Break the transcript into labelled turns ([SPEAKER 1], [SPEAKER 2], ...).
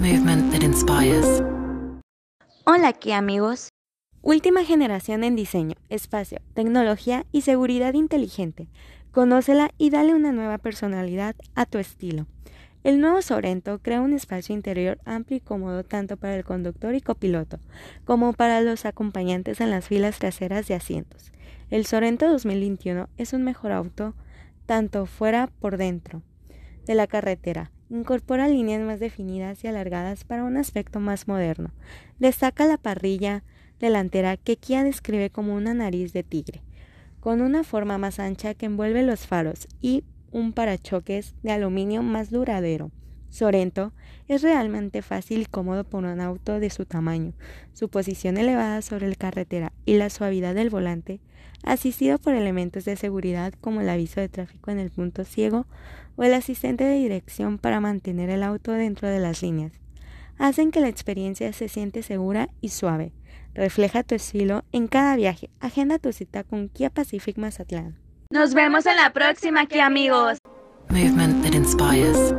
[SPEAKER 1] Movement that inspires.
[SPEAKER 2] Hola aquí amigos. Última generación en diseño, espacio, tecnología y seguridad inteligente. Conócela y dale una nueva personalidad a tu estilo. El nuevo Sorento crea un espacio interior amplio y cómodo tanto para el conductor y copiloto, como para los acompañantes en las filas traseras de asientos. El Sorento 2021 es un mejor auto tanto fuera por dentro de la carretera. Incorpora líneas más definidas y alargadas para un aspecto más moderno. Destaca la parrilla delantera que Kia describe como una nariz de tigre, con una forma más ancha que envuelve los faros y un parachoques de aluminio más duradero. Sorento es realmente fácil y cómodo por un auto de su tamaño, su posición elevada sobre la carretera y la suavidad del volante, asistido por elementos de seguridad como el aviso de tráfico en el punto ciego o el asistente de dirección para mantener el auto dentro de las líneas, hacen que la experiencia se siente segura y suave. Refleja tu estilo en cada viaje. Agenda tu cita con Kia Pacific Mazatlán.
[SPEAKER 3] Nos vemos en la próxima, Kia amigos.
[SPEAKER 1] Movement that inspires.